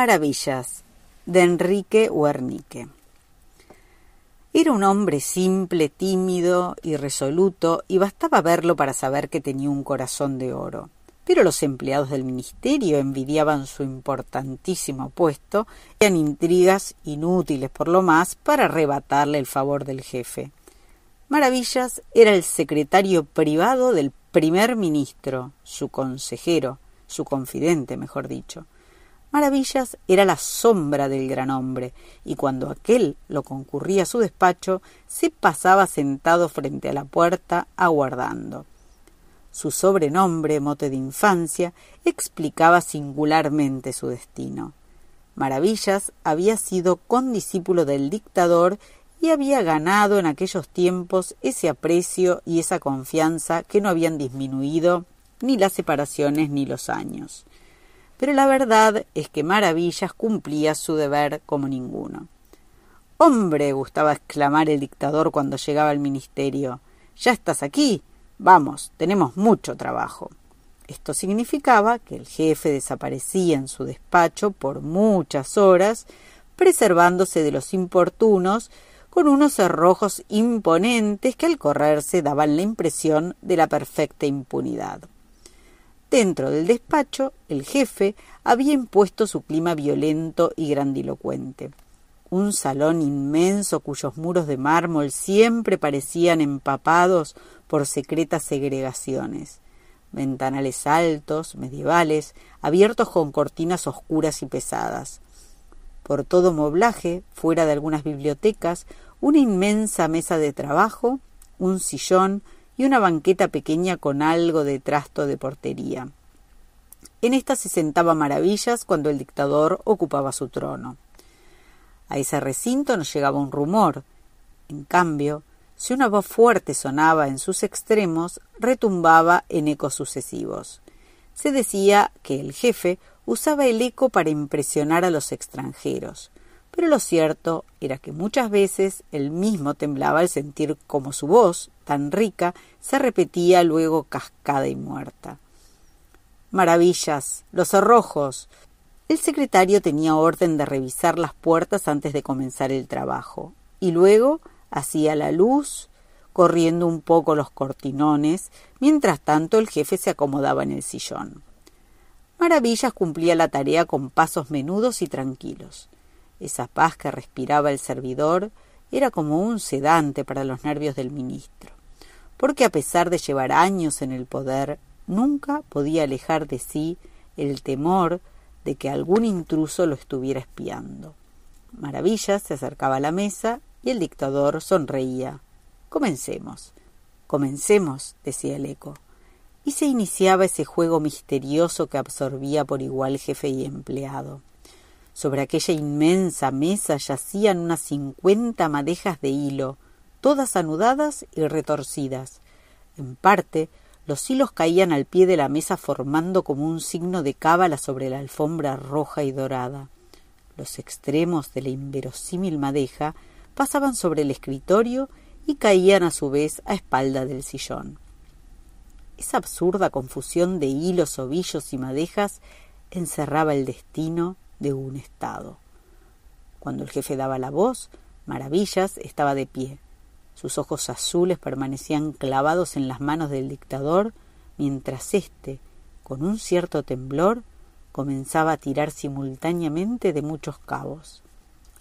Maravillas de Enrique Huernique. Era un hombre simple, tímido, irresoluto, y bastaba verlo para saber que tenía un corazón de oro. Pero los empleados del ministerio envidiaban su importantísimo puesto y hacían intrigas inútiles por lo más para arrebatarle el favor del jefe. Maravillas era el secretario privado del primer ministro, su consejero, su confidente, mejor dicho. Maravillas era la sombra del gran hombre, y cuando aquel lo concurría a su despacho, se pasaba sentado frente a la puerta aguardando. Su sobrenombre, mote de infancia, explicaba singularmente su destino. Maravillas había sido condiscípulo del dictador y había ganado en aquellos tiempos ese aprecio y esa confianza que no habían disminuido ni las separaciones ni los años pero la verdad es que Maravillas cumplía su deber como ninguno. Hombre, gustaba exclamar el dictador cuando llegaba al ministerio. Ya estás aquí. Vamos, tenemos mucho trabajo. Esto significaba que el jefe desaparecía en su despacho por muchas horas, preservándose de los importunos, con unos cerrojos imponentes que al correrse daban la impresión de la perfecta impunidad. Dentro del despacho, el jefe había impuesto su clima violento y grandilocuente. Un salón inmenso cuyos muros de mármol siempre parecían empapados por secretas segregaciones. Ventanales altos, medievales, abiertos con cortinas oscuras y pesadas. Por todo moblaje, fuera de algunas bibliotecas, una inmensa mesa de trabajo, un sillón, y una banqueta pequeña con algo de trasto de portería. En esta se sentaba maravillas cuando el dictador ocupaba su trono. A ese recinto no llegaba un rumor. En cambio, si una voz fuerte sonaba en sus extremos, retumbaba en ecos sucesivos. Se decía que el jefe usaba el eco para impresionar a los extranjeros, pero lo cierto era que muchas veces él mismo temblaba al sentir como su voz, tan rica, se repetía luego cascada y muerta. Maravillas, los cerrojos. El secretario tenía orden de revisar las puertas antes de comenzar el trabajo, y luego hacía la luz, corriendo un poco los cortinones, mientras tanto el jefe se acomodaba en el sillón. Maravillas cumplía la tarea con pasos menudos y tranquilos. Esa paz que respiraba el servidor era como un sedante para los nervios del ministro, porque a pesar de llevar años en el poder, nunca podía alejar de sí el temor de que algún intruso lo estuviera espiando. Maravillas se acercaba a la mesa y el dictador sonreía. Comencemos. Comencemos, decía el eco. Y se iniciaba ese juego misterioso que absorbía por igual jefe y empleado. Sobre aquella inmensa mesa yacían unas cincuenta madejas de hilo, todas anudadas y retorcidas. En parte, los hilos caían al pie de la mesa formando como un signo de cábala sobre la alfombra roja y dorada. Los extremos de la inverosímil madeja pasaban sobre el escritorio y caían a su vez a espalda del sillón. Esa absurda confusión de hilos, ovillos y madejas encerraba el destino de un Estado. Cuando el jefe daba la voz, Maravillas estaba de pie. Sus ojos azules permanecían clavados en las manos del dictador, mientras éste, con un cierto temblor, comenzaba a tirar simultáneamente de muchos cabos.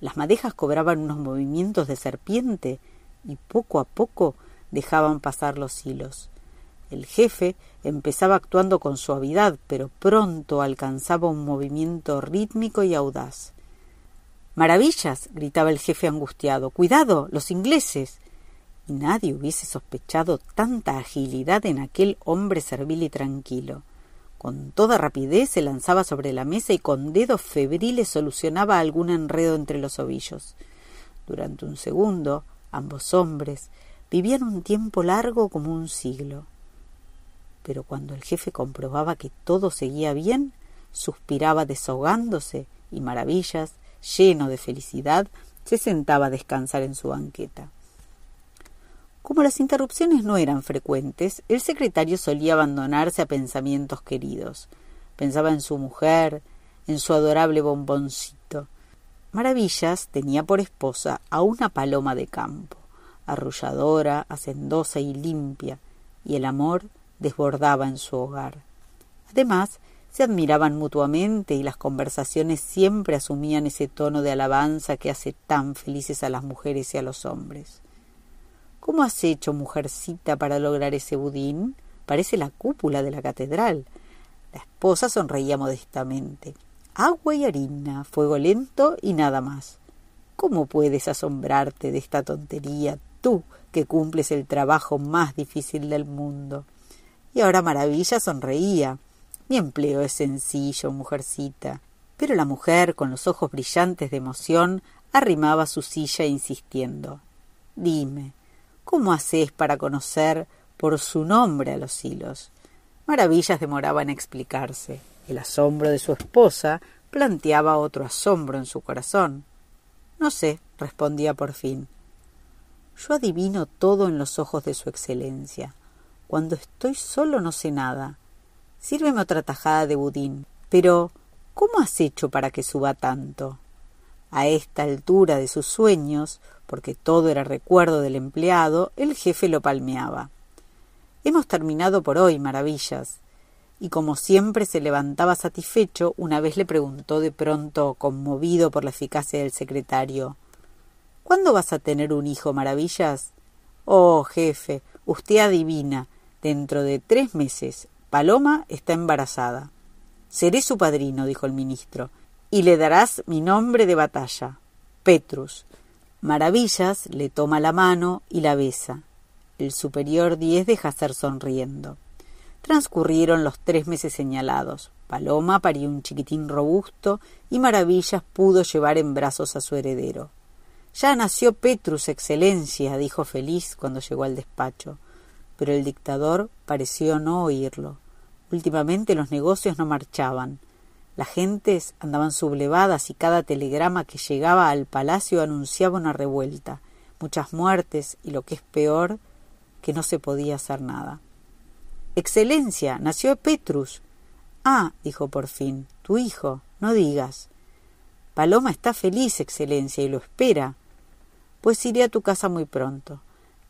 Las madejas cobraban unos movimientos de serpiente y poco a poco dejaban pasar los hilos. El jefe empezaba actuando con suavidad, pero pronto alcanzaba un movimiento rítmico y audaz. Maravillas. gritaba el jefe angustiado. Cuidado. los ingleses. Y nadie hubiese sospechado tanta agilidad en aquel hombre servil y tranquilo. Con toda rapidez se lanzaba sobre la mesa y con dedos febriles solucionaba algún enredo entre los ovillos. Durante un segundo, ambos hombres vivían un tiempo largo como un siglo pero cuando el jefe comprobaba que todo seguía bien, suspiraba desahogándose y maravillas, lleno de felicidad, se sentaba a descansar en su banqueta. Como las interrupciones no eran frecuentes, el secretario solía abandonarse a pensamientos queridos. Pensaba en su mujer, en su adorable bomboncito. Maravillas tenía por esposa a una paloma de campo, arrulladora, hacendosa y limpia, y el amor desbordaba en su hogar. Además, se admiraban mutuamente y las conversaciones siempre asumían ese tono de alabanza que hace tan felices a las mujeres y a los hombres. ¿Cómo has hecho, mujercita, para lograr ese budín? Parece la cúpula de la catedral. La esposa sonreía modestamente. Agua y harina, fuego lento y nada más. ¿Cómo puedes asombrarte de esta tontería, tú que cumples el trabajo más difícil del mundo? Y ahora Maravilla sonreía. Mi empleo es sencillo, mujercita. Pero la mujer, con los ojos brillantes de emoción, arrimaba su silla insistiendo. Dime, ¿cómo haces para conocer por su nombre a los hilos? Maravillas demoraba en explicarse. El asombro de su esposa planteaba otro asombro en su corazón. No sé, respondía por fin. Yo adivino todo en los ojos de su excelencia. Cuando estoy solo no sé nada. Sírveme otra tajada de budín. Pero, ¿cómo has hecho para que suba tanto? A esta altura de sus sueños, porque todo era recuerdo del empleado, el jefe lo palmeaba. Hemos terminado por hoy, maravillas. Y como siempre se levantaba satisfecho, una vez le preguntó de pronto, conmovido por la eficacia del secretario ¿Cuándo vas a tener un hijo, maravillas? Oh, jefe, usted adivina. Dentro de tres meses, Paloma está embarazada. Seré su padrino, dijo el ministro, y le darás mi nombre de batalla, Petrus. Maravillas le toma la mano y la besa. El superior diez deja ser sonriendo. Transcurrieron los tres meses señalados. Paloma parió un chiquitín robusto y Maravillas pudo llevar en brazos a su heredero. Ya nació Petrus, excelencia, dijo feliz cuando llegó al despacho. Pero el dictador pareció no oírlo. Últimamente los negocios no marchaban. Las gentes andaban sublevadas y cada telegrama que llegaba al palacio anunciaba una revuelta, muchas muertes y lo que es peor, que no se podía hacer nada. Excelencia, nació Petrus. Ah, dijo por fin, tu hijo, no digas. Paloma está feliz, Excelencia, y lo espera. Pues iré a tu casa muy pronto.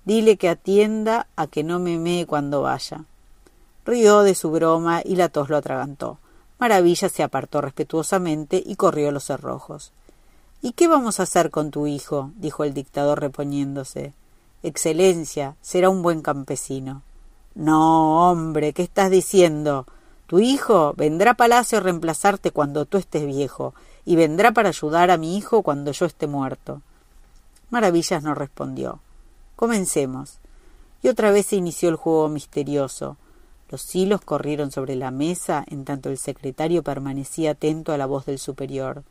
Dile que atienda a que no me mee cuando vaya. Rió de su broma y la tos lo atragantó. Maravilla se apartó respetuosamente y corrió los cerrojos. ¿Y qué vamos a hacer con tu hijo? dijo el dictador reponiéndose. Excelencia, será un buen campesino. No, hombre, ¿qué estás diciendo? Tu hijo vendrá a palacio a reemplazarte cuando tú estés viejo, y vendrá para ayudar a mi hijo cuando yo esté muerto. Maravillas no respondió. Comencemos. Y otra vez se inició el juego misterioso. Los hilos corrieron sobre la mesa en tanto el secretario permanecía atento a la voz del superior.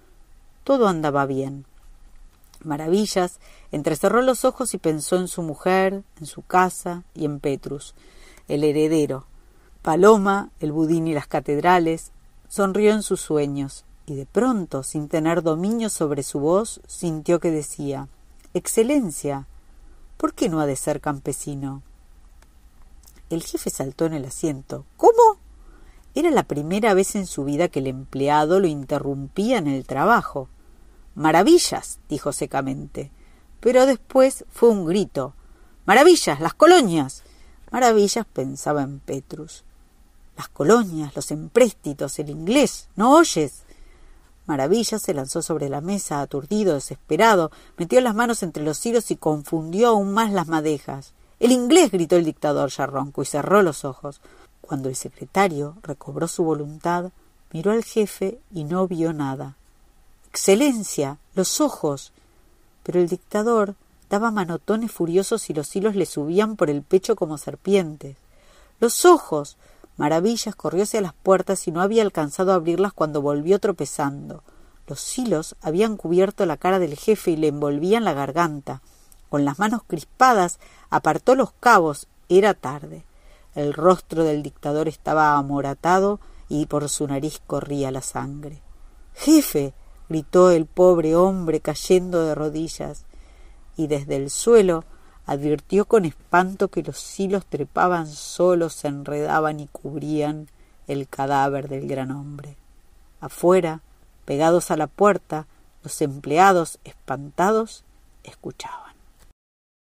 Todo andaba bien. Maravillas entrecerró los ojos y pensó en su mujer, en su casa y en Petrus, el heredero. Paloma, el budín y las catedrales, sonrió en sus sueños, y de pronto, sin tener dominio sobre su voz, sintió que decía Excelencia, ¿por qué no ha de ser campesino? El jefe saltó en el asiento. ¿Cómo? Era la primera vez en su vida que el empleado lo interrumpía en el trabajo. Maravillas, dijo secamente. Pero después fue un grito. Maravillas, las colonias. Maravillas pensaba en Petrus. Las colonias, los empréstitos, el inglés. ¿No oyes? Maravillas se lanzó sobre la mesa, aturdido, desesperado, metió las manos entre los hilos y confundió aún más las madejas. El inglés gritó el dictador ya ronco y cerró los ojos. Cuando el secretario recobró su voluntad, miró al jefe y no vio nada. Excelencia. los ojos. Pero el dictador daba manotones furiosos y los hilos le subían por el pecho como serpientes. Los ojos. Maravillas corrió hacia las puertas y no había alcanzado a abrirlas cuando volvió tropezando. Los hilos habían cubierto la cara del jefe y le envolvían la garganta. Con las manos crispadas apartó los cabos. Era tarde. El rostro del dictador estaba amoratado y por su nariz corría la sangre. Jefe. gritó el pobre hombre cayendo de rodillas, y desde el suelo advirtió con espanto que los hilos trepaban solos, se enredaban y cubrían el cadáver del gran hombre. Afuera, Pegados a la puerta, los empleados, espantados, escuchaban.